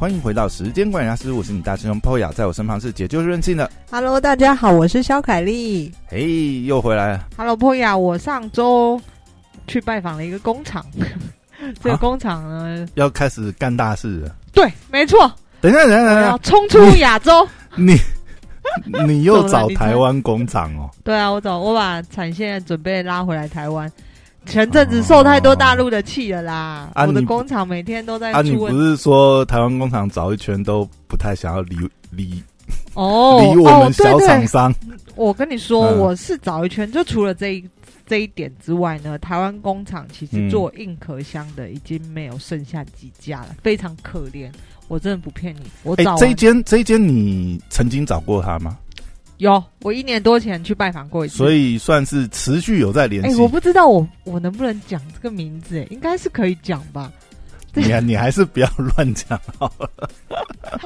欢迎回到时间管理大师，我是你大师兄 Poya，在我身旁是解救任性的。Hello，大家好，我是肖凯丽。嘿，又回来了。Hello，Poya，我上周去拜访了一个工厂，这个工厂呢，要开始干大事了。对，没错，等一下，等一下，等一下，冲出亚洲。你 你又找台湾工厂哦？对啊，我找我把产线准备拉回来台湾。前阵子受太多大陆的气了啦，啊我的工厂每天都在啊，你不是说台湾工厂找一圈都不太想要理理哦 理我哦们，小对对，厂商？我跟你说，嗯我是找一圈，就除了这一这一点之外呢，台湾工厂其实嗯做硬壳箱的已经没有剩下几家了，非常可怜。我真的不骗你，我哎、找完、这一间这一间你曾经找过他吗？有，我一年多前去拜访过一次。所以算是持续有在联哎、系。我不知道我我能不能讲这个名字，哎，应该是可以讲吧？你啊 你还是不要乱讲好了，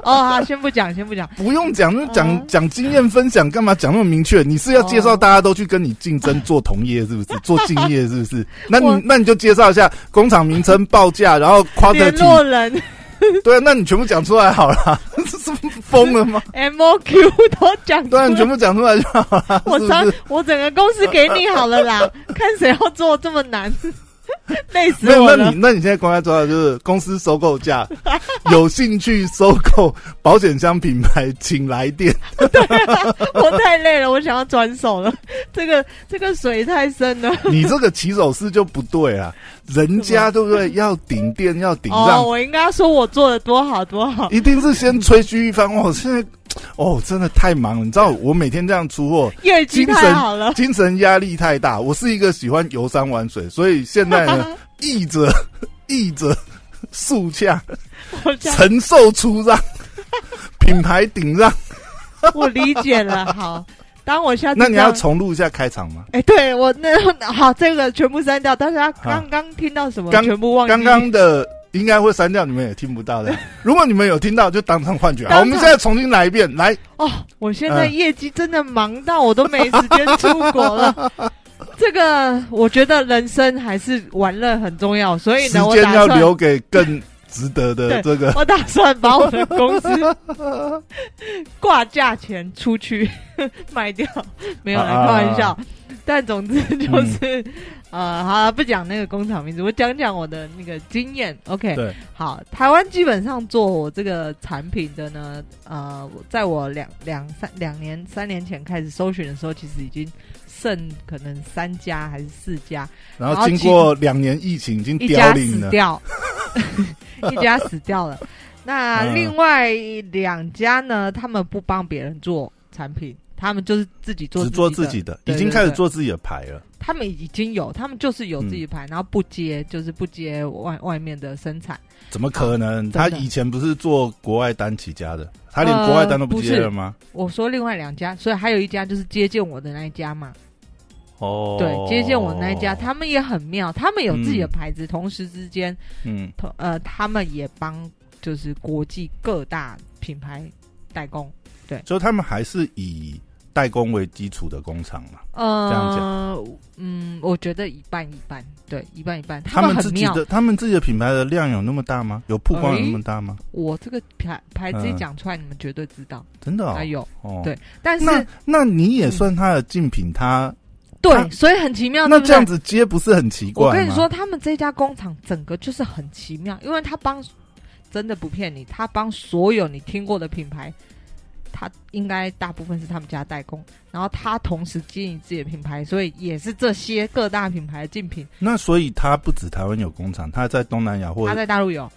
哦，好，先不讲，先不讲。不用讲，那讲哦讲经验分享，干嘛讲那么明确？你是要介绍大家都去跟你竞争做同业，是不是？做竞业是不是？那你那你就介绍一下工厂名称、报价，然后联 quantity，络人 对啊，那你全部讲出来好了，这是疯了吗？M O Q 都讲对啊，你全。部讲出来就好了，我常是不是？我整个公司给你好了啦，看谁要做这么难，累死没有，我了那你。那你现在公开做到就是公司收购价，有兴趣收购保险箱品牌，请来电 对。我太累了，我想要转手了。这个这个水太深了。你这个起手式就不对啊，人家对不对？要顶店，要顶哦，我应该说我做的多好多好。一定是先吹嘘一番。我，现在 哦，真的太忙了。你知道我每天这样出货，业绩精太好了，精神压力太大。我是一个喜欢游山玩水，所以现在呢，译者译者速洽，我这样承受出让，品牌顶让。我理解了。好，当我下次那你要重录一下开场吗？哎，对我那好，这个全部删掉。但是他刚刚听到什么？刚全部忘记。刚刚的应该会删掉，你们也听不到的。如果你们有听到，就当场幻觉。好，我们现在重新来一遍，来。哦，我现在嗯业绩真的忙到我都没时间出国了。这个我觉得人生还是玩乐很重要，所以呢，我间要打算留给更值得的对 这个。我打算把我的公司挂价钱出去卖掉，没有啦，啊开玩笑。但总之就是，呃，好了，不讲那个工厂名字，我讲讲我的那个经验。OK，对，好，台湾基本上做我这个产品的呢，呃，我在我两两三两年三年前开始搜寻的时候，其实已经剩可能三家还是四家，然后经过两年疫情，已经凋一家。死掉，一家死掉了。那嗯另外两家呢？他们不帮别人做产品，他们就是自己做只做自自己的，已经开始做自己的牌了。他们已经有，他们就是有自己牌，然后不接，就是不接外外面的生产。怎么可能？他以前不是做国外单起家的，他连国外单都不接了吗？我说另外两家，所以还有一家就是接见我的那一家嘛。哦，对，接见我那一家，他们也很妙，他们有自己的嗯牌子，同时之间，嗯，同呃，他们也帮就是国际各大品牌代工。对，所以他们还是以代工为基础的工厂嘛。呃，这样讲嗯，我觉得一半一半，对，一半一半。他们自己的，他们自己的品牌的量有那么大吗？有曝光有那么大吗？我这个牌牌子一嗯讲出来，你们绝对知道，真的哦还，有。哦对但是那那你也算他的竞品，他对，所以很奇妙？那这样子接不是很奇怪吗？我跟你说，他们这家工厂整个就是很奇妙，因为他帮真的不骗你，他帮所有你听过的品牌，他应该大部分是他们家代工，然后他同时经营自己的品牌，所以也是这些各大品牌的竞品。那所以他不止台湾有工厂，他在东南亚或他在大陆有，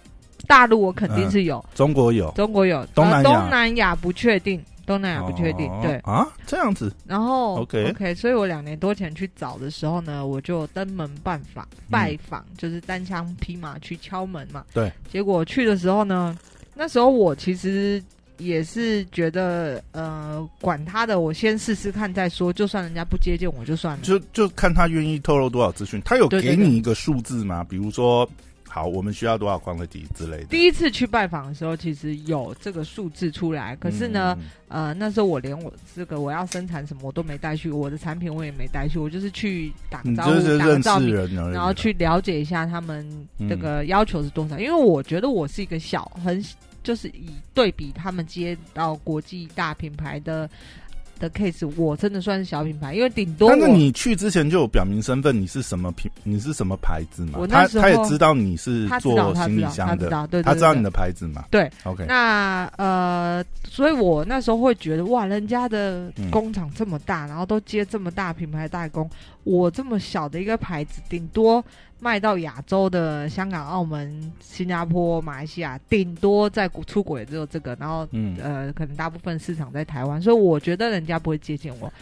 大陆我肯定是有，中国有。中国有，东南亚呃东南亚不确定，东南亚不确定，哦对。啊，这样子，然后 OK OK，所以我两年多前去找的时候呢，我就登门拜访，拜访、就是单枪匹马去敲门嘛。对。结果去的时候呢，那时候我其实也是觉得，呃，管他的，我先试试看再说。就算人家不接见我就算了。就就看他愿意透露多少资讯。他有给你一个数字吗？比如说，好，我们需要多少 quantity 之类的。第一次去拜访的时候，其实有这个数字出来，可是呢，嗯，呃，那时候我连我这个我要生产什么我都没带去，我的产品我也没带去，我就是去打个招呼，打个照片，识人，然后去了解一下他们这个要求是多少。因为我觉得我是一个小很就是以对比他们接到国际大品牌的的 case，我真的算是小品牌，因为顶多但是你去之前就有表明身份，你是什么品，你是什么牌子嘛我？那他时候他也知道你是做行李箱的，他知道，对对对他知道你的牌子嘛对。？OK，那呃，所以我那时候会觉得哇，人家的嗯工厂这么大，然后都接这么大品牌代工，我这么小的一个牌子，顶多卖到亚洲的香港、澳门、新加坡、马来西亚，顶多在出国也只有这个，然后嗯，呃，可能大部分市场在台湾，所以我觉得人家不会接近我。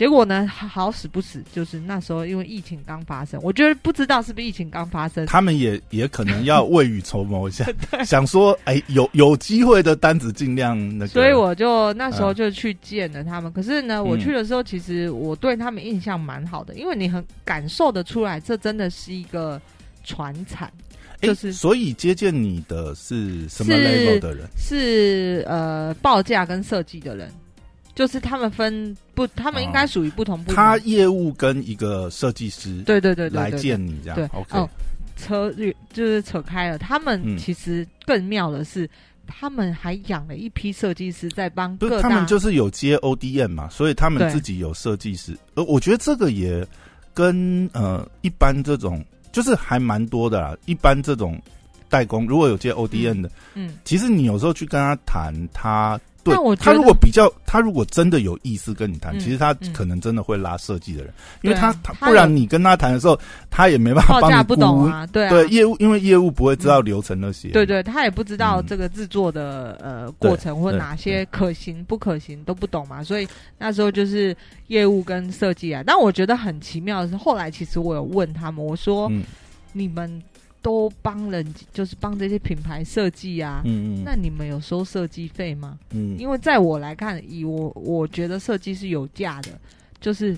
结果呢，好好死不死，就是那时候因为疫情刚发生，我觉得不知道是不是疫情刚发生，他们也也可能要未雨绸缪一下，想说，哎，有有机会的单子尽量那个。所以我就那时候嗯就去见了他们。可是呢，我嗯去的时候，其实我对他们印象蛮好的，因为你很感受得出来，这真的是一个传产，哎就是所以接见你的是什么是 level 的人？是呃报价跟设计的人，就是他们分不，他们应该属于不同部门。他业务跟一个设计师对对对对对来见你这样对，OK，哦扯就是扯开了。他们嗯其实更妙的是，他们还养了一批设计师在帮不是各大他们就是有接 ODM 嘛，所以他们自己有设计师。呃，我觉得这个也跟呃一般这种就是还蛮多的啦。一般这种代工如果有接 ODM 的，嗯，其实你有时候去跟他谈，他对但我他如果比较，他如果真的有意思跟你谈，嗯其实他嗯可能真的会拉设计的人，因为他他他不然你跟他谈的时候，他也没办法帮你。不懂啊，对啊，对业务，因为业务不会知道流程那些。对对，他也不知道嗯这个制作的、呃过程或哪些可行不可行都不懂嘛，所以那时候就是业务跟设计啊。但我觉得很奇妙的是，后来其实我有问他们，我说、嗯你们都帮人，就是帮这些品牌设计啊。嗯嗯那你们有收设计费吗？嗯，因为在我来看，以我我觉得设计是有价的，就是，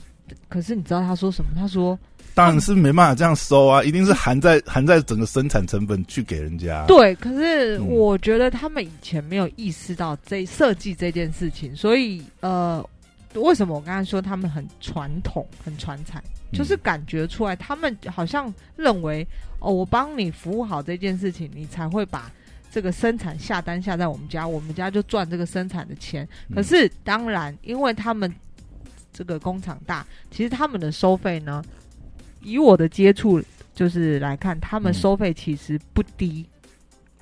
可是你知道他说什么？他说，当然是没办法这样收啊，一定是含在含在整个生产成本去给人家。对，可是嗯我觉得他们以前没有意识到这设计这件事情，所以呃，为什么我刚才说他们很传统、很传产，嗯就是感觉出来他们好像认为哦，我帮你服务好这件事情，你才会把这个生产下单下在我们家，我们家就赚这个生产的钱。嗯可是当然，因为他们这个工厂大，其实他们的收费呢，以我的接触就是来看，他们嗯收费其实不低。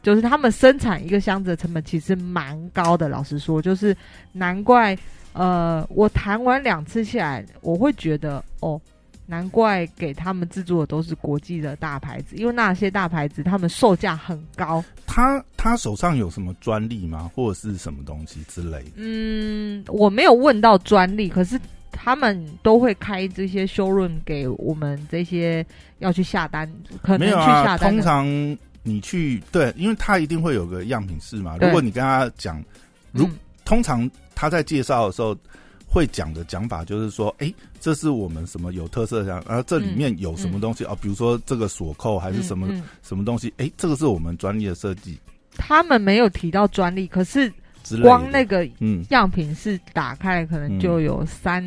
就是他们生产一个箱子的成本其实蛮高的，老实说，就是难怪，呃，我谈完两次下来，我会觉得哦，难怪给他们制作的都是国际的大牌子，因为那些大牌子他们售价很高，他他手上有什么专利吗？或者是什么东西之类的？嗯，我没有问到专利，可是他们都会开这些修润给我们这些要去下单，可能去没有啊，通下单的。常你去对，因为他一定会有个样品室嘛。如果你跟他讲，如嗯通常他在介绍的时候会讲的讲法就是说，哎、这是我们什么有特色的，然后这里面有什么东西、哦，比如说这个锁扣还是什么、什么东西，哎、这个是我们专利的设计。他们没有提到专利，可是。光那个嗯，样品是打开，可能就有三、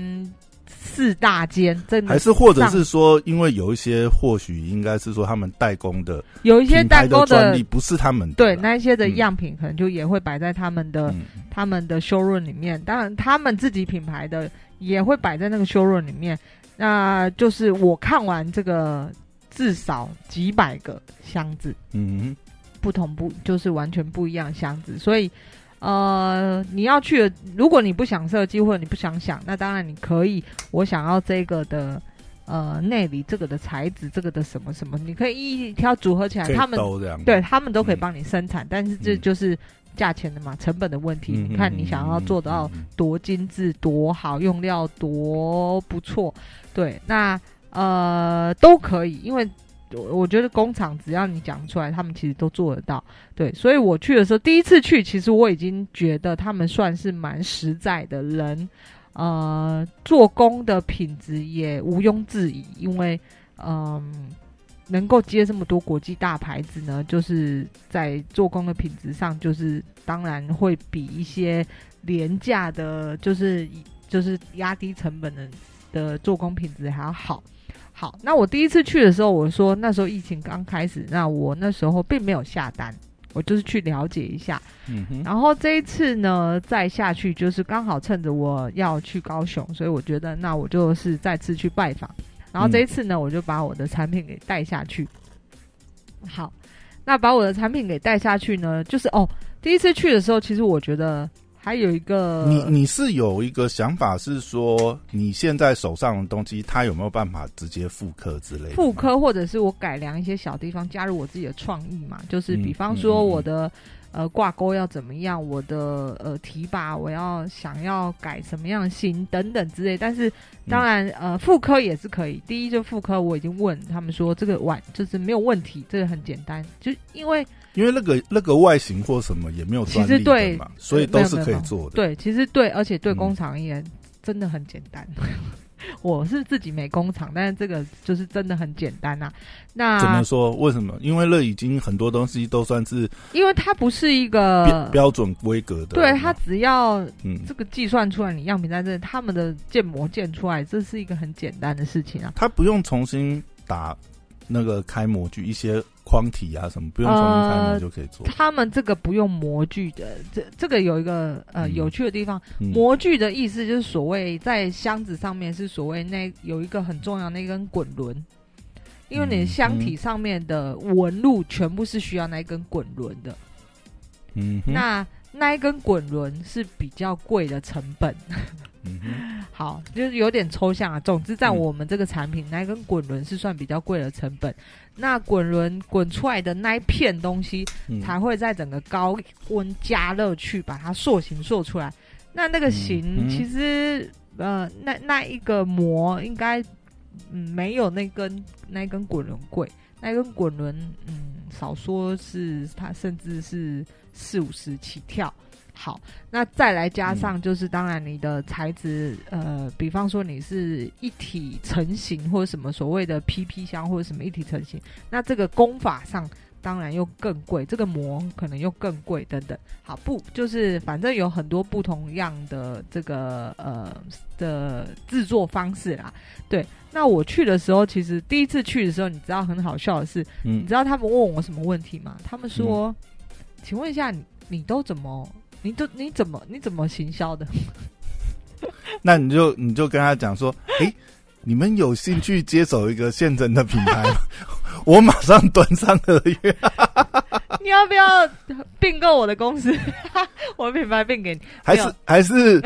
四大间，真的。还是或者是说，因为有一些或许应该是说他们代工的有一些代工专利不是他们的对那一些的嗯。样品，可能就也会摆在他们的、嗯。他们的 showroom 里面。当然，他们自己品牌的也会摆在那个 showroom 里面。那就是我看完这个至少几百个箱子，嗯不同不就是完全不一样箱子，所以呃，你要去，如果你不想设计或者你不想想，那当然你可以，我想要这个的呃内里，这个的材质，这个的什么什么，你可以一一挑组合起来，他们对他们都可以嗯。帮你生产，但是这嗯。就是价钱的嘛，成本的问题。嗯你看你想要做到多精致、多好，用料多不错，对，那呃都可以，因为我我觉得工厂只要你讲出来，他们其实都做得到，对，所以我去的时候，第一次去，其实我已经觉得他们算是蛮实在的人，呃，做工的品质也毋庸置疑，因为嗯。能够接这么多国际大牌子呢，就是在做工的品质上，就是当然会比一些廉价的，就是就是压低成本的的做工品质还要好。好，那我第一次去的时候，我说那时候疫情刚开始，那我那时候并没有下单，我就是去了解一下。然后这一次呢，再下去就是刚好趁着我要去高雄，所以我觉得那我就是再次去拜访。然后这一次呢，我就把我的产品给带下去。好，那把我的产品给带下去呢，就是哦，第一次去的时候，其实我觉得还有一个，你你是有一个想法是说，你现在手上的东西，它有没有办法直接复刻之类的？复刻，或者是我改良一些小地方，加入我自己的创意嘛？就是比方说我的。呃，挂钩要怎么样？我的呃提拔，我要想要改什么样型等等之类。但是当然，呃，妇科也是可以。第一，就妇科，我已经问他们说，这个碗就是没有问题，这个很简单。就因为因为那个那个外形或什么也没有其实对嘛，所以都是可以做的。对，其实对，而且对工厂而言，真的很简单。我是自己没工厂，但是这个就是真的很简单呐。那怎么说？为什么？因为那已经很多东西都算是，因为它不是一个标准规格的。对，它只要嗯这个计算出来，你样品在这，他们的建模建出来，这是一个很简单的事情啊。它不用重新打那个开模具一些。框体啊，什么不用重新开模就可以做。他们这个不用模具的，这这个有一个呃有趣的地方。模具的意思就是所谓在箱子上面是所谓那有一个很重要那根滚轮，因为你箱体上面的纹路全部是需要那一根滚轮的。嗯，那那一根滚轮是比较贵的成本。嗯，好，就是有点抽象啊。总之，在我们这个产品，那根滚轮是算比较贵的成本。那滚轮滚出来的那一片东西，才会在整个高温加热去把它塑形塑出来。那那个形其实，呃，那那一个膜应该，嗯，没有那根那根滚轮贵。那根滚轮，嗯，少说是它甚至是四五十起跳。好，那再来加上就是，当然你的材质，呃，比方说你是一体成型或者什么所谓的 PP 箱或者什么一体成型，那这个工法上当然又更贵，这个膜可能又更贵等等。好，不就是反正有很多不同样的这个呃的制作方式啦。对，那我去的时候，其实第一次去的时候，你知道很好笑的是，你知道他们问我什么问题吗？他们说，请问一下你你都怎么？你都你怎么你怎么行销的？那你就你就跟他讲说，哎，你们有兴趣接手一个现成的品牌吗？我马上端上合约。你要不要并购我的公司？我品牌并给你？还是还是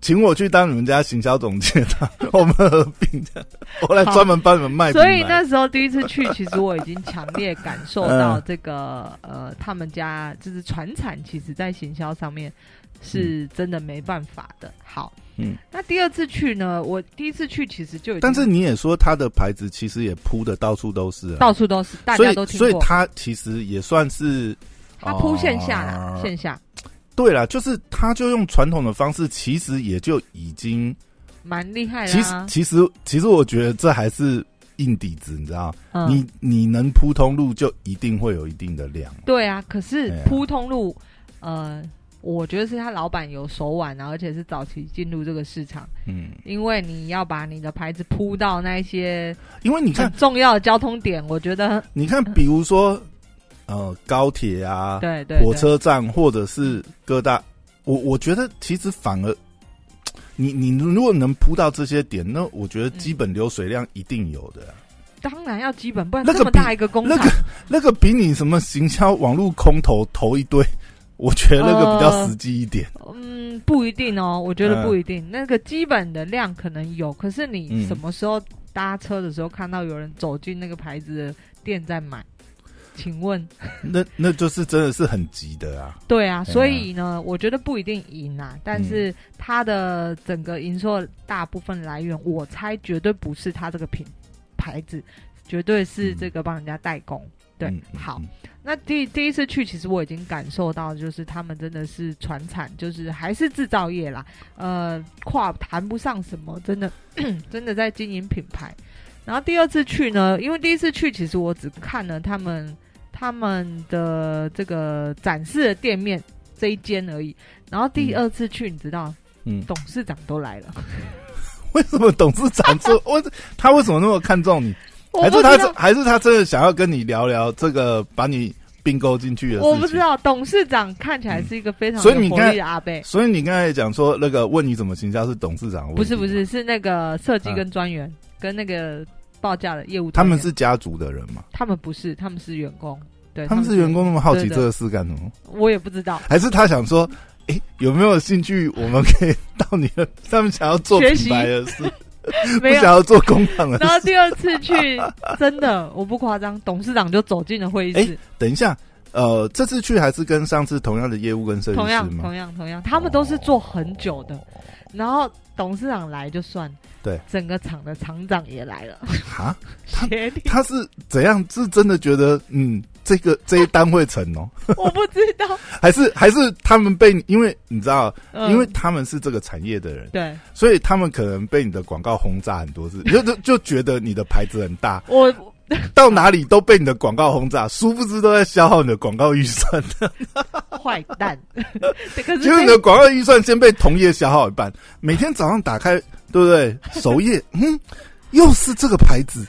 请我去当你们家行销总监的？我们合并的，我来专门帮你们卖。所以那时候第一次去，其实我已经强烈感受到这个呃，他们家就是传产，其实在行销上面是真的没办法的。好。嗯，那第二次去呢？我第一次去其实就，但是你也说它的牌子其实也铺的到处都是，到处都是，大家都听过。所以他其实也算是，他铺线下了，线下。对了，就是他就用传统的方式，其实也就已经蛮厉害的。其实，其实，其实我觉得这还是硬底子，你知道？你你能铺通路，就一定会有一定的量。对啊，可是铺通路，呃。我觉得是他老板有手腕啊，而且是早期进入这个市场。嗯，因为你要把你的牌子铺到那些，因为你看重要的交通点，我觉得你看，比如说呃高铁啊，对对，火车站或者是各大，我我觉得其实反而你你如果能铺到这些点，那我觉得基本流水量一定有的。当然要基本，不然这么大一个工厂，那个那个比你什么行销网络空投投一堆。我觉得那个比较实际一点。嗯，不一定哦，我觉得不一定。那个基本的量可能有，可是你什么时候搭车的时候看到有人走进那个牌子的店在买？请问，那那就是真的是很急的啊。对啊，所以呢，我觉得不一定赢啊。但是它的整个营收大部分来源，我猜绝对不是它这个品牌子，绝对是这个帮人家代工。对，好。那第第一次去，其实我已经感受到，就是他们真的是传产，就是还是制造业啦。呃，跨谈不上什么，真的 真的在经营品牌。然后第二次去呢，因为第一次去，其实我只看了他们他们的这个展示的店面这一间而已。然后第二次去，你知道，嗯，董事长都来了。为什么董事长这我他为什么那么看重你？还是他，还是他真的想要跟你聊聊这个，把你并购进去的事情。我不知道，董事长看起来是一个非常所以你看阿贝。所以你刚才讲说那个问你怎么行销是董事长不是不是，是那个设计啊跟专员、跟那个报价的业务他。们是家族的人嘛？他们不是，他们是员工。对，他们是员工，那么好奇这个事干什么？我也不知道。还是他想说，哎、有没有兴趣？我们可以 到你的，他们想要做品牌的事，不想。要做工厂的然后。第二次去，真的我不夸张，董事长就走进了会议室哎，等一下，呃，这次去还是跟上次同样的业务跟设计师同样？同样同样，他们都是做很久的。然后董事长来就算，对，整个厂的厂长也来了，啊，他他是怎样？是真的觉得，嗯，这个这一单会成哦？我不知道，还是还是他们被你？因为你知道，嗯因为他们是这个产业的人，对所以他们可能被你的广告轰炸很多次，就就就觉得你的牌子很大，我到哪里都被你的广告轰炸，殊不知都在消耗你的广告预算。坏蛋，对可是结果你的广告预算先被同业消耗一半，每天早上打开，对不对？首页，嗯，又是这个牌子。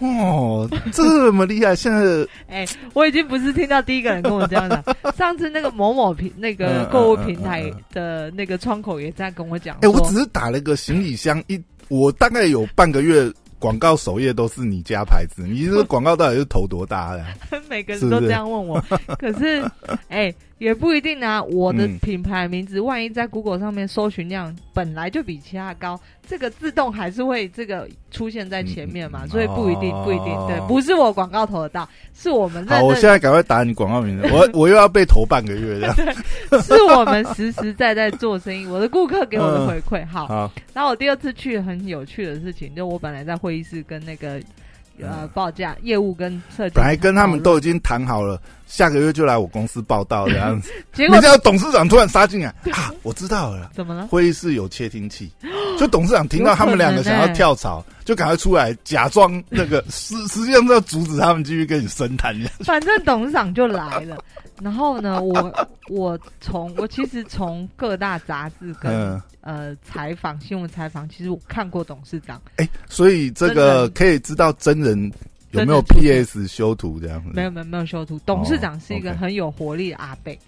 哦，这么厉害！现在的 哎、我已经不是听到第一个人跟我这样讲，上次那个某某平那个嗯购物平台的那个窗口也在跟我讲哎、说，我只是打了个行李箱，一我大概有半个月广告首页都是你家牌子，你这个广告到底是投多大的？每个人都这样问我，可是哎、也不一定啊。我的嗯品牌名字万一在 Google 上面搜寻量本来就比其他高，这个自动还是会这个出现在前面嘛，嗯所以不一定哦不一定，对，不是我广告投得到，是我们认好，我现在赶快打你广告名字，我 我又要被投半个月这样。是我们实实在在做生意，我的顾客给我的回馈好。好，然后我第二次去很有趣的事情，就我本来在会议室跟那个呃嗯报价业务跟设计，本来跟他们都已经谈好了，下个月就来我公司报道 这样子。结果没想到董事长突然杀进来 啊！我知道了，怎么了？会议室有窃听器，就董事长听到他们两个想要跳槽，就赶快出来假装那个实实际上是要阻止他们继续跟你深谈。反正董事长就来了，然后呢，我我从我其实从各大杂志跟、嗯，呃采访新闻采访，其实我看过董事长，哎，所以这个可以知道真人有没有 PS 修图这样子，没有没有没有修图，董事长是一个很有活力的阿贝。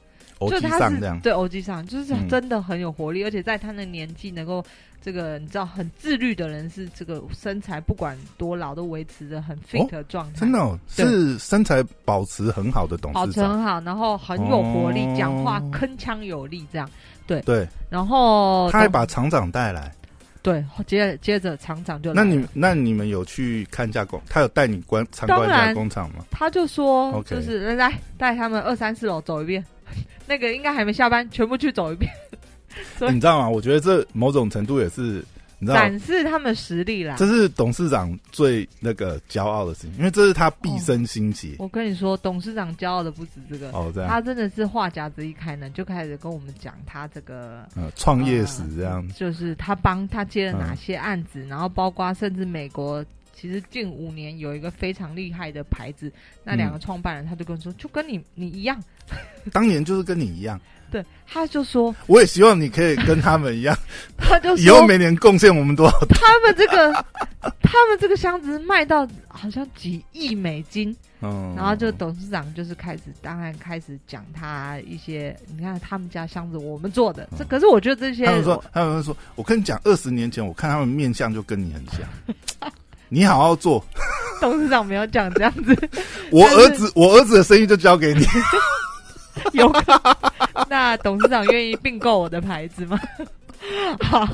欧就他是基上这样。对欧基上，就是嗯真的很有活力，而且在他的年纪能够这个你知道很自律的人，是这个身材不管多老都维持着很 fit 的状态，真的、哦、是身材保持很好的董保事长，持很好，然后很有活力，哦讲话铿锵有力这样。对对，然后他还董把厂长带来。对接接着厂长就那你那你们有去看一下工？他有带你观参观一下工厂吗？他就说就是来带他们二三四楼走一遍，那个应该还没下班，全部去走一遍，对你知道吗？我觉得这某种程度也是，你知道，展示他们实力啦这。是董事长最那个骄傲的事情，因为这是他毕生心血。我跟你说，董事长骄傲的不止这个，哦，这样，他真的是话匣子一开呢，就开始跟我们讲他这个呃，创业史这样，就是他帮他接了嗯哪些案子，然后包括甚至美国，其实近五年有一个非常厉害的牌子，那两个创办人他就跟我说，就跟你你一样，当年就是跟你一样，对，他就说，我也希望你可以跟他们一样，他就以后每年贡献我们多少？他们这个 他们这个箱子卖到好像几亿美金，嗯，然后就董事长就是开始，当然开始讲他一些，你看他们家箱子我们做的，这可是我觉得这些他们说，他们说，我跟你讲，二十年前我看他们面相就跟你很像，你好好做，董事长没有讲这样子，我儿子，我儿子的生意就交给你。有可那董事长愿意并购我的牌子吗？好，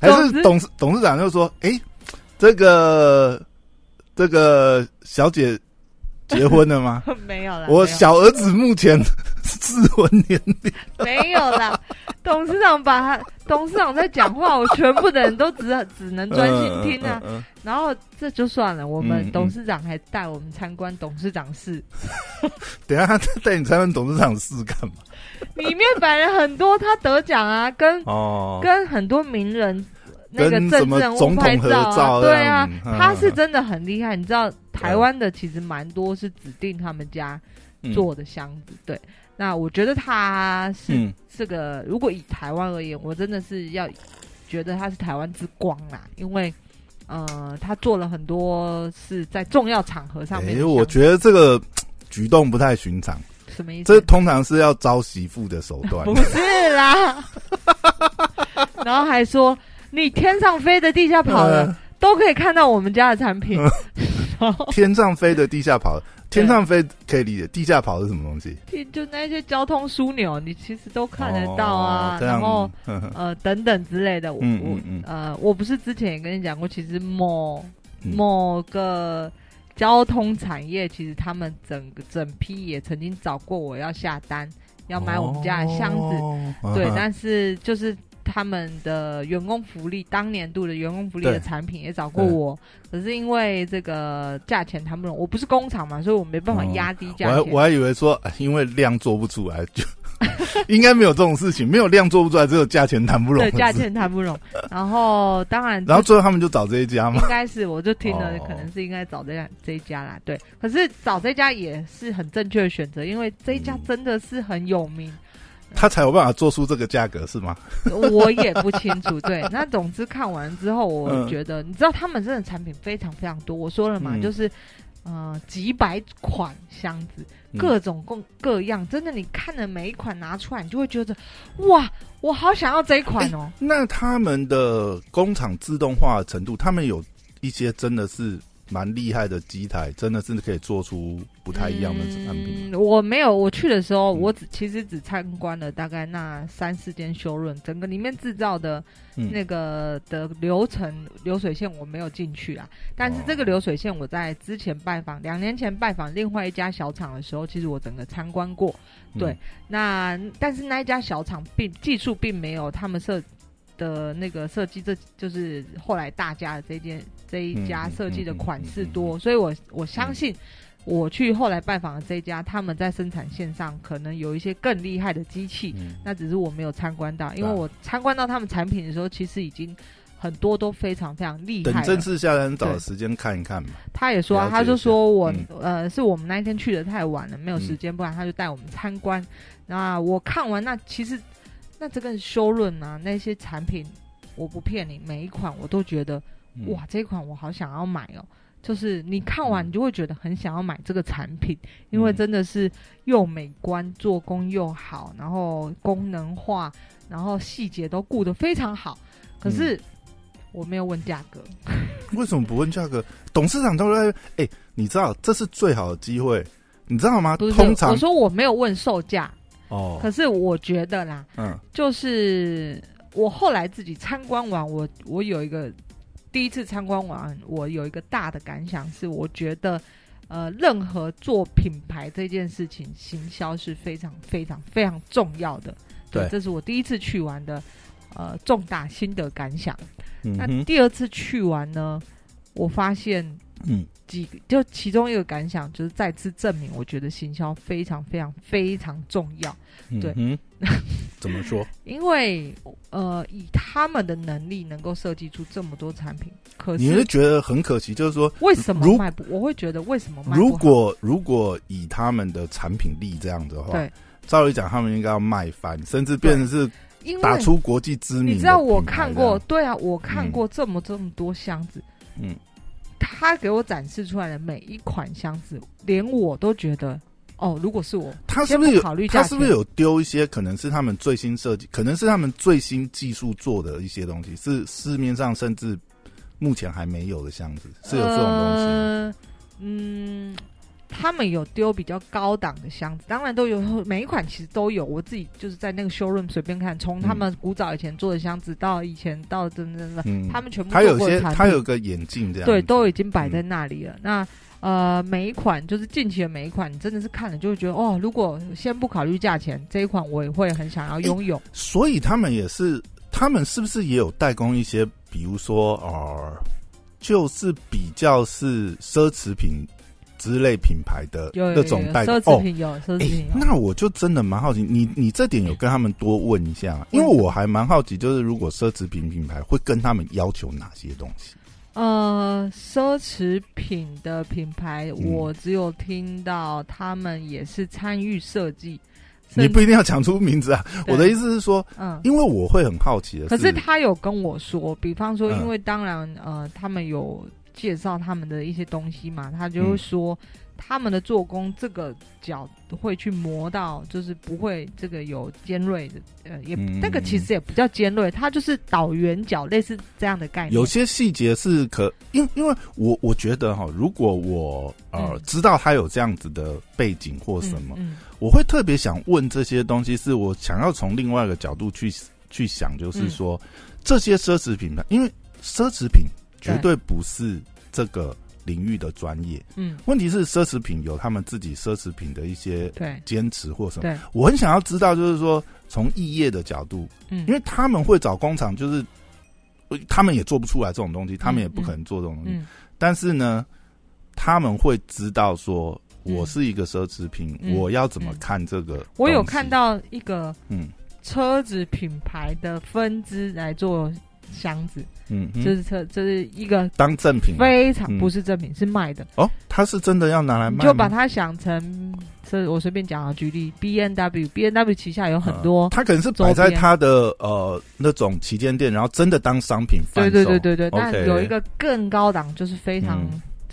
还是董事董事长就说：“哎、这个这个小姐 结婚了吗？没有啦，我小儿子目前 适婚年龄。没有啦。董事长把他董事长在讲话，我全部的人都只只能专心听啊。嗯嗯嗯然后这就算了，我嗯们嗯董事长还带我们参观董事长室，嗯等下他带你参观董事长室干嘛？里面摆了很多他得奖啊，跟哦，跟很多名人那个政治人物总统合拍照啊，对啊他是真的很厉害。你知道台湾的其实蛮多是指定他们家嗯做的箱子，对。那我觉得他是嗯这个，如果以台湾而言，我真的是要觉得他是台湾之光啦，因为呃，他做了很多是在重要场合上面。我觉得这个举动不太寻常，什么意思？这通常是要招媳妇的手段。不是啦，然后还说你天上飞的，地下跑的，呃都可以看到我们家的产品。然 后天上飞的，地下跑的。天上飞可以理解，地下跑是什么东西？就那些交通枢纽，你其实都看得到啊。哦然后呃等等之类的，我我嗯嗯嗯呃我不是之前也跟你讲过，其实某嗯某个交通产业，其实他们整个整批也曾经找过我要下单，要买我们家的箱子。哦对，但是就是他们的员工福利，当年度的员工福利的产品也找过我，可是因为这个价钱谈不拢，我不是工厂嘛，所以我没办法哦压低价钱。还我还以为说，哎因为量做不出来，就应该没有这种事情，没有量做不出来，只有价钱谈不拢。对，价。钱谈不拢。然后当然，然后最后他们就找这一家嘛应。该是，我就听了哦，可能是应该找这家这一家啦。对，可是找这家也是很正确的选择，因为这一家嗯真的是很有名。他才有办法做出这个价格，是吗？我也不清楚。对，那总之看完之后，我 嗯觉得，你知道他们真的产品非常非常多。我说了嘛，嗯就是呃几百款箱子，嗯各种各各样，真的你看的每一款拿出来，你就会觉得哇，我好想要这一款哦。那他们的工厂自动化的程度，他们有一些真的是蛮厉害的机台，真的是可以做出不太一样的产品。嗯。我没有，我去的时候，嗯我只其实只参观了大概那三四间修润，整个里面制造的嗯那个的流程流水线我没有进去啊，但是这个流水线我在之前拜访两年前拜访另外一家小厂的时候，其实我整个参观过。嗯对那但是那一家小厂并技术并没有他们设的那个设计，这就是后来大家的这件这一家设计的款式多，所以我我相信。我去后来拜访的这一家，他们在生产线上可能有一些更厉害的机器，嗯那只是我没有参观到，因为我参观到他们产品的时候，其实已经很多都非常非常厉害。等正式下单找时间看一看嘛。他也说、啊，他就说我、呃，是我们那一天去的太晚了，没有时间，嗯不然他就带我们参观。那我看完，那其实那这个修润啊，那些产品，我不骗你，每一款我都觉得、嗯哇，这一款我好想要买哦。就是你看完，你就会觉得很想要买这个产品，因为嗯真的是又美观、做工又好，然后功能化，然后细节都顾得非常好。可是我没有问价格，为什么不问价格？董事长都在哎、你知道这是最好的机会，你知道吗？通常我说我没有问售价，哦，可是我觉得啦，嗯就是我后来自己参观完，我我有一个第一次参观完，我有一个大的感想是，我觉得呃，任何做品牌这件事情，行销是非常非常非常重要的。对这是我第一次去玩的呃重大心得感想。那嗯那第二次去玩呢，我发现嗯几，就其中一个感想就是再次证明，我觉得行销非常非常非常重要。对。嗯，怎么说？因为呃，以他们的能力能够设计出这么多产品，可是你会是觉得很可惜，就是说，为什么如卖不？我会觉得为什么卖不如果如果以他们的产品力这样子的话，对，照理讲，他们应该要卖翻，甚至变成是因为打出国际知名你知道我看过，对啊，我看嗯。过这么这么多箱子，嗯，他给我展示出来的每一款箱子，连我都觉得，哦，如果是我，他是不是有考虑他是不是有丢一些可能是他们最新设计，可能是他们最新技术做的一些东西，是市面上甚至目前还没有的箱子，是有这种东西。呃嗯，他们有丢比较高档的箱子，当然都有，每一款其实都有。我自己就是在那个 showroom 随便看，从他们古早以前做的箱子到以前到真真的，嗯，他们全部都有些做过的产品它有个眼镜这样，对，都已经摆在那里了。那呃，每一款就是近期的每一款，你真的是看了就会觉得，哦，如果先不考虑价钱，这一款我也会很想要拥有。所以他们也是，他们是不是也有代工一些，比如说呃，就是比较是奢侈品之类品牌的有有有那种代工奢侈哦。品有，奢侈哎、品有。那我就真的蛮好奇，你你这点有跟他们多问一下，因为我还蛮好奇，就是如果奢侈品品牌会跟他们要求哪些东西？呃，奢侈品的品牌，嗯我只有听到他们也是参与设计。你不一定要讲出名字啊。我的意思是说，嗯，因为我会很好奇的可是他有跟我说，比方说，嗯因为当然呃，他们有介绍他们的一些东西嘛，他就会说。他们的做工，这个角会去磨到，就是不会这个有尖锐的，呃，也那个其实也不叫尖锐，它就是倒圆角，类似这样的概念。有些细节是可，因因为我我觉得哈，如果我呃知道他有这样子的背景或什么，我会特别想问这些东西，是我想要从另外一个角度去去想，就是说这些奢侈品牌，因为奢侈品绝对不是这个。领域的专业，嗯，问题是奢侈品有他们自己奢侈品的一些对。坚持或什么，对，我很想要知道，就是说从异业的角度，嗯，因为他们会找工厂，就是他们也做不出来这种东西，他们也不可能做这种东西，但是呢，他们会知道说，我是一个奢侈品，我要怎么看这个？我有看到一个嗯。车子品牌的分支来做。箱子，嗯，这是这这是一个当赠品，非常不是赠品，是卖的。哦。他是真的要拿来卖，就把它想成，是我随便讲啊，举例，B N W，B N W 旗下有很多，他可能是摆在他的呃那种旗舰店，然后真的当商品对对对对对。但有一个更高档，就是非常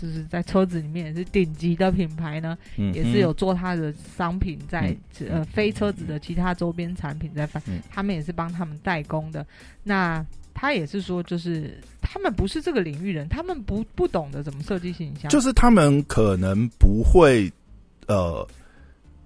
就是在车子里面也是顶级的品牌呢，也是有做他的商品在呃非车子的其他周边产品在贩，他们也是帮他们代工的那。他也是说，就是他们不是这个领域人，他们不不懂得怎么设计形象，就是他们可能不会，呃，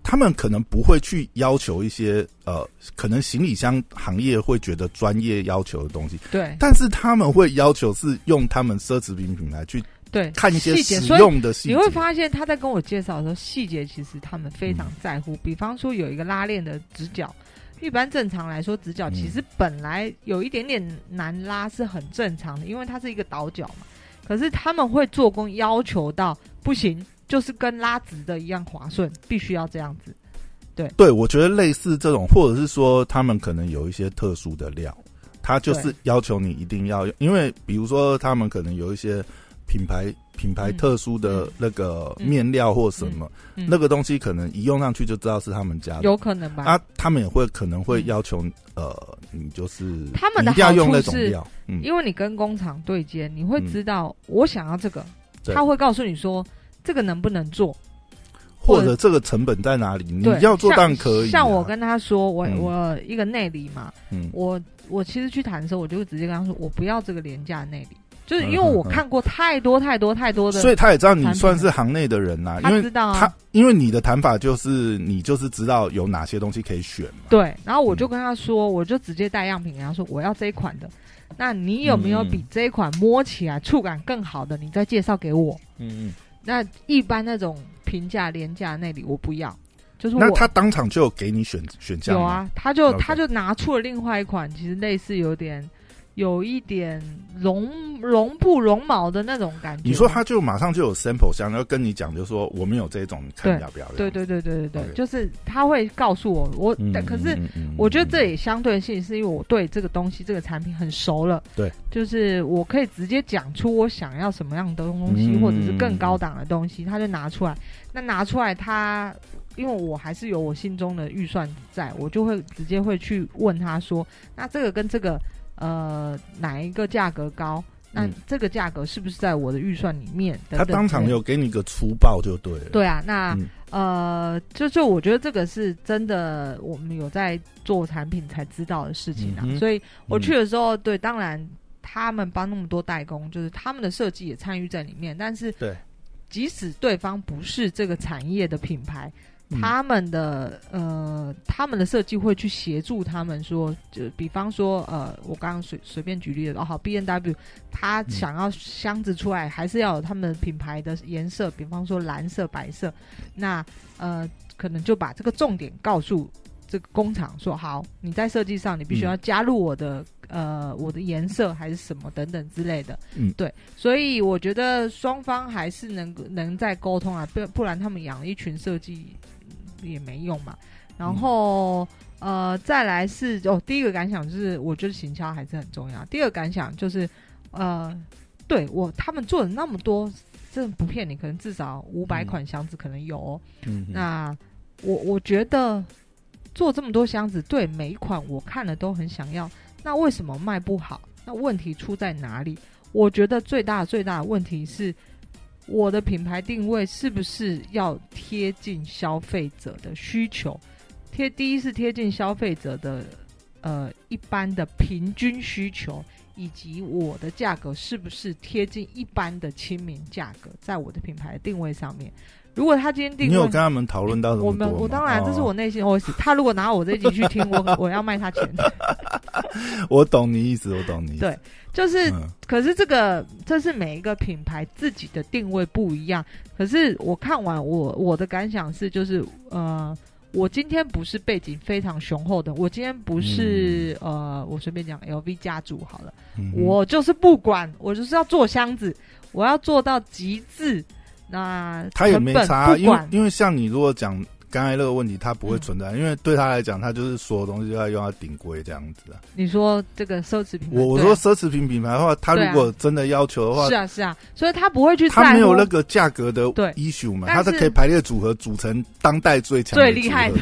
他们可能不会去要求一些呃，可能行李箱行业会觉得专业要求的东西，对，但是他们会要求是用他们奢侈品品牌去对看一些实用的细节，你会发现他在跟我介绍的时候，细节其实他们非常在乎，比方说有一个拉链的直角。一般正常来说，直角其实本来有一点点难拉是很正常的，因为它是一个倒角嘛。可是他们会做工要求到不行，就是跟拉直的一样滑顺，必须要这样子。对，对我觉得类似这种，或者是说他们可能有一些特殊的料，他就是要求你一定要用，因为比如说他们可能有一些品牌。品牌特殊的那个面料或什么，那个东西可能一用上去就知道是他们家的，有可能吧？啊，他们也会可能会要求，呃，你就是他们的要用那种料，因为你跟工厂对接，你会知道我想要这个，他会告诉你说这个能不能做，或者这个成本在哪里？你要做当然可以。像我跟他说，我我一个内里嘛，嗯。我我其实去谈的时候，我就直接跟他说，我不要这个廉价内里。就是因为我看过太多太多太多的，所以他也知道你算是行内的人呐。他知道他，因为你的谈法就是你就是知道有哪些东西可以选嘛。对，然后我就跟他说，我就直接带样品，跟他说我要这一款的。那你有没有比这一款摸起来触感更好的？你再介绍给我。嗯嗯。那一般那种平价廉价那里我不要，就是那他当场就给你选选项。有啊，他就他就拿出了另外一款，其实类似有点。有一点绒绒布绒毛的那种感觉。你说他就马上就有 sample 箱，然后跟你讲，就说我们有这种，看要不要？对对对对对对，就是他会告诉我，我可是我觉得这也相对性，是因为我对这个东西这个产品很熟了。对，就是我可以直接讲出我想要什么样的东西，或者是更高档的东西，他就拿出来。那拿出来，他因为我还是有我心中的预算，在我就会直接会去问他说，那这个跟这个。呃，哪一个价格高？那这个价格是不是在我的预算里面？他当场有给你个粗暴就对了。对啊，那呃，就就我觉得这个是真的，我们有在做产品才知道的事情啊。所以我去的时候，对，当然他们帮那么多代工，就是他们的设计也参与在里面。但是，对，即使对方不是这个产业的品牌。他们的呃，他们的设计会去协助他们说，就比方说呃，我刚刚随随便举例的哦，好，B N W，他想要箱子出来，还是要有他们品牌的颜色，比方说蓝色、白色，那呃，可能就把这个重点告诉这个工厂说，好，你在设计上你必须要加入我的呃我的颜色还是什么等等之类的，嗯，对，所以我觉得双方还是能能在沟通啊，不不然他们养一群设计。也没用嘛，然后呃，再来是哦，第一个感想就是，我觉得行销还是很重要。第二个感想就是，呃，对我他们做了那么多，真的不骗你，可能至少五百款箱子可能有。嗯，那我我觉得做这么多箱子，对每一款我看了都很想要，那为什么卖不好？那问题出在哪里？我觉得最大最大的问题是，我的品牌定位是不是要贴近消费者的需求？贴第一是贴近消费者的呃一般的平均需求，以及我的价格是不是贴近一般的亲民价格，在我的品牌定位上面。如果他今天定，你有跟他们讨论到什么？我们我当然这是我内心 OS。他如果拿我这集去听，我 我要卖他钱。我懂你意思，我懂你。对，就是，可是这个这是每一个品牌自己的定位不一样。可是我看完我我的感想是，就是呃，我今天不是背景非常雄厚的，我今天不是呃，我随便讲 LV 家族好了，我就是不管，我就是要做箱子，我要做到极致。那他也没差，因为因为像你如果讲刚才那个问题，他不会存在，因为对他来讲，他就是所有东西都要用到顶规这样子啊。你说这个奢侈品，我我说奢侈品品牌的话，他如果真的要求的话，是啊是啊，所以他不会去，他没有那个价格的 issue 嘛，他是可以排列组合组成当代最强最厉害的，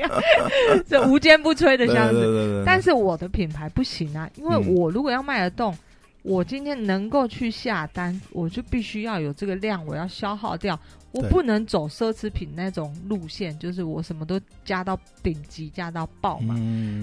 这无坚不摧的箱子。但是我的品牌不行啊，因为我如果要卖得动。我今天能够去下单，我就必须要有这个量，我要消耗掉，我不能走奢侈品那种路线，就是我什么都加到顶级，加到爆嘛。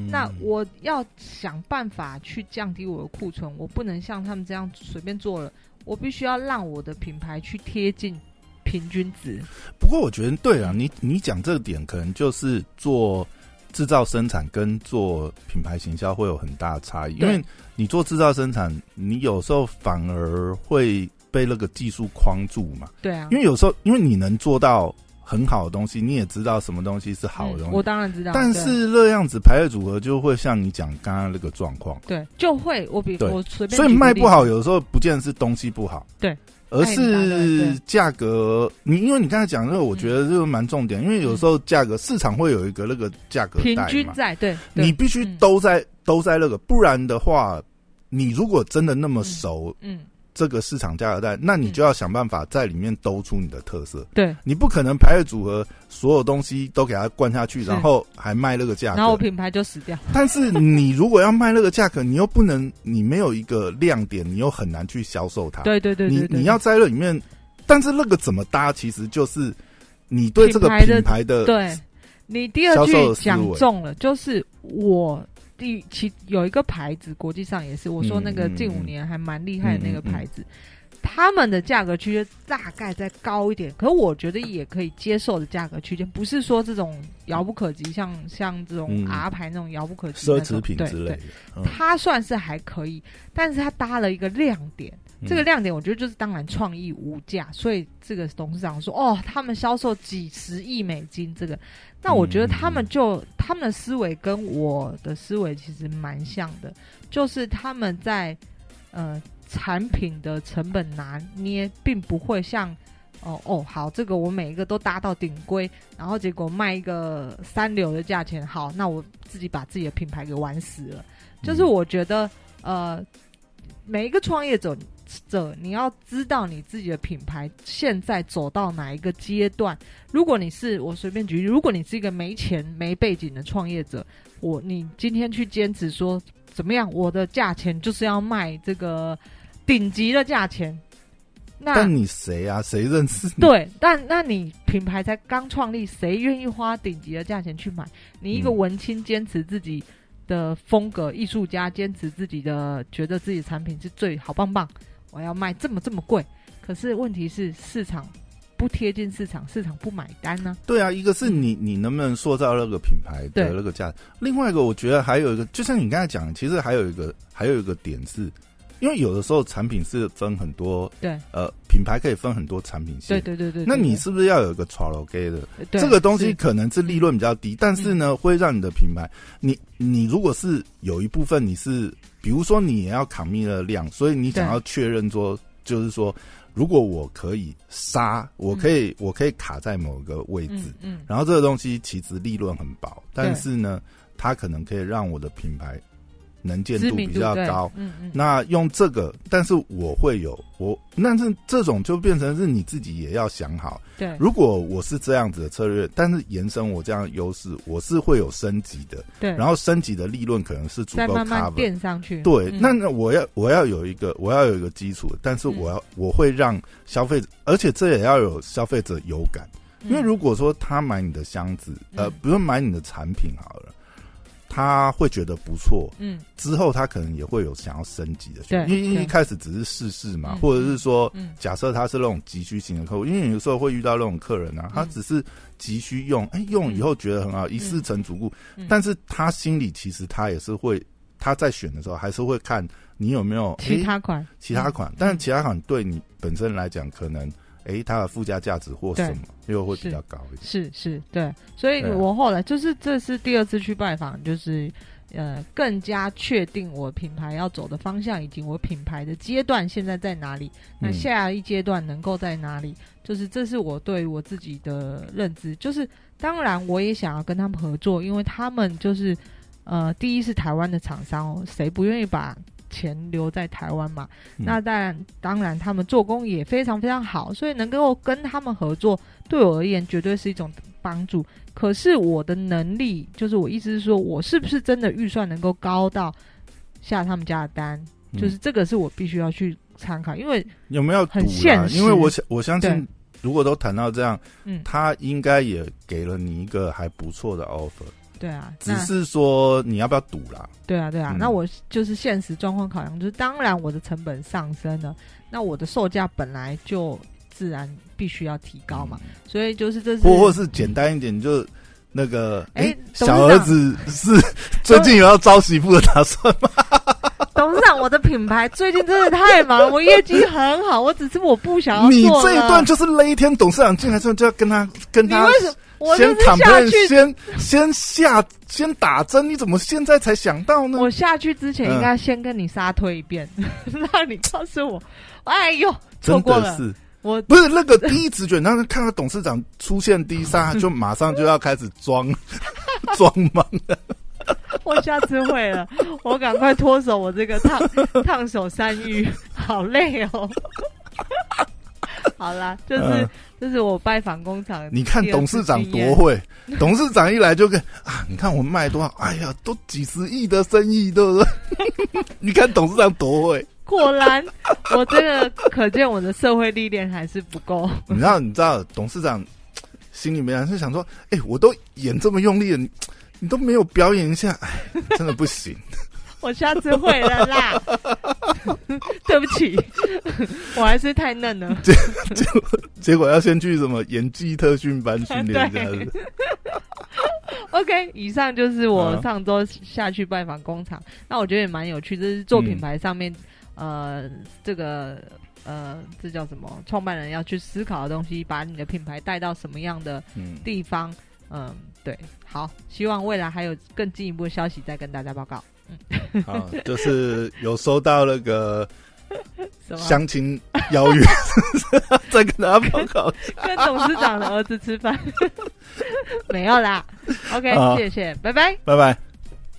那我要想办法去降低我的库存，我不能像他们这样随便做了，我必须要让我的品牌去贴近平均值。不过我觉得对啊，你你讲这个点，可能就是做。制造生产跟做品牌行销会有很大的差异，因为你做制造生产，你有时候反而会被那个技术框住嘛。对啊，因为有时候，因为你能做到很好的东西，你也知道什么东西是好的东西。我当然知道，但是那样子排列组合就会像你讲刚刚那个状况。对，就会我比我随便，所以卖不好，有时候不见是东西不好。对。而是价格，你因为你刚才讲那个，我觉得这个蛮重点，因为有时候价格市场会有一个那个价格平均在，对，你必须都在都在那个，不然的话，你如果真的那么熟，嗯。这个市场价格带，那你就要想办法在里面兜出你的特色。对，你不可能排列组合，所有东西都给它灌下去，然后还卖那个价格，然后品牌就死掉。但是你如果要卖那个价格，你又不能，你没有一个亮点，你又很难去销售它。对对对，你你要在那里面，但是那个怎么搭，其实就是你对这个品牌的，对你第二句讲中了，就是我。第其有一个牌子，国际上也是我说那个近五年还蛮厉害的那个牌子，他们的价格区间大概再高一点，可我觉得也可以接受的价格区间，不是说这种遥不可及，像像这种 R 牌那种遥不可及奢侈品之类的，它算是还可以，但是它搭了一个亮点。这个亮点，我觉得就是当然创意无价，所以这个董事长说：“哦，他们销售几十亿美金，这个，那我觉得他们就他们的思维跟我的思维其实蛮像的，就是他们在呃产品的成本拿捏，并不会像哦哦好，这个我每一个都搭到顶规，然后结果卖一个三流的价钱，好，那我自己把自己的品牌给玩死了。就是我觉得呃每一个创业者。”者，你要知道你自己的品牌现在走到哪一个阶段。如果你是我随便举例，如果你是一个没钱没背景的创业者，我你今天去坚持说怎么样，我的价钱就是要卖这个顶级的价钱。那你谁啊？谁认识？对，但那你品牌才刚创立，谁愿意花顶级的价钱去买？你一个文青坚持自己的风格，艺术家坚持自己的，觉得自己产品是最好棒棒。我要卖这么这么贵，可是问题是市场不贴近市场，市场不买单呢？对啊，一个是你你能不能塑造那个品牌的那个价，另外一个我觉得还有一个，就像你刚才讲，其实还有一个还有一个点是，因为有的时候产品是分很多，对，呃，品牌可以分很多产品线，对对对对，那你是不是要有一个 t r a l g 的这个东西，可能是利润比较低，但是呢，会让你的品牌，你你如果是有一部分你是。比如说，你也要扛密的量，所以你想要确认说，就是说，如果我可以杀，我可以，我可以卡在某个位置，嗯，然后这个东西其实利润很薄，但是呢，它可能可以让我的品牌能见度比较高，嗯嗯，那用这个，但是我会有我，那是这种就变成是你自己也要想好，对，如果我是这样子的策略，但是延伸我这样的优势，我是会有升级的，对，然后升级的利润可能是足够慢慢垫上去，对，那那我要我要有一个我要有一个基础，但是我要我会让消费者，而且这也要有消费者有感。因为如果说他买你的箱子，呃，比如买你的产品好了，他会觉得不错，嗯，之后他可能也会有想要升级的，对，因为一开始只是试试嘛，或者是说，假设他是那种急需型的客户，因为有时候会遇到那种客人啊，他只是急需用，哎，用以后觉得很好，一试成主顾，但是他心里其实他也是会，他在选的时候还是会看你有没有其他款，其他款，但是其他款对你本身来讲可能。哎，它的附加价值或什么又会比较高一点。是是，对，所以我后来就是这是第二次去拜访，就是呃，更加确定我品牌要走的方向，以及我品牌的阶段现在在哪里，那下一阶段能够在哪里，就是这是我对我自己的认知。就是当然，我也想要跟他们合作，因为他们就是呃，第一是台湾的厂商，谁不愿意把。钱留在台湾嘛？那当然，当然，他们做工也非常非常好，所以能够跟他们合作，对我而言绝对是一种帮助。可是我的能力，就是我意思是说，我是不是真的预算能够高到下他们家的单？就是这个是我必须要去参考，因为有没有很现实？因为我想我相信，如果都谈到这样，嗯，他应该也给了你一个还不错的 offer。对啊，只是说你要不要赌啦？对啊，对啊。那我就是现实状况考量，就是当然我的成本上升了，那我的售价本来就自然必须要提高嘛。所以就是这是，或或是简单一点，就那个哎，小儿子是 最近有要招媳妇的打算吗？董事长，我的品牌最近真的太忙，我业绩很好，我只是我不想要。你这一段就是那一天董事长进来之后就要跟他跟他。先坦白，先先下，先打针。你怎么现在才想到呢？我下去之前应该先跟你杀推一遍，让你告诉我。哎呦，错过了。我不是那个第一直觉，然后看到董事长出现第一刹，就马上就要开始装 装忙了。我下次会了，我赶快脱手，我这个烫烫手山芋，好累哦。好啦，就是就是我拜访工厂。你看董事长多会，董事长一来就跟啊，你看我们卖多少？哎呀，都几十亿的生意，对不对？你看董事长多会。果然，我这个可见我的社会历练还是不够。你知道，你知道，董事长心里面是想说，哎，我都演这么用力了，你你都没有表演一下，哎，真的不行。我下次会了啦，对不起，我还是太嫩了。结结果结果要先去什么演技特训班训练这样子。OK，以上就是我上周下去拜访工厂，那我觉得也蛮有趣，这是做品牌上面呃这个呃这叫什么？创办人要去思考的东西，把你的品牌带到什么样的地方？嗯，对，好，希望未来还有更进一步的消息再跟大家报告。好，就是有收到那个 相亲邀约，再跟大家报告。跟董事长的儿子吃饭，没有啦。OK，谢谢，拜拜，拜拜。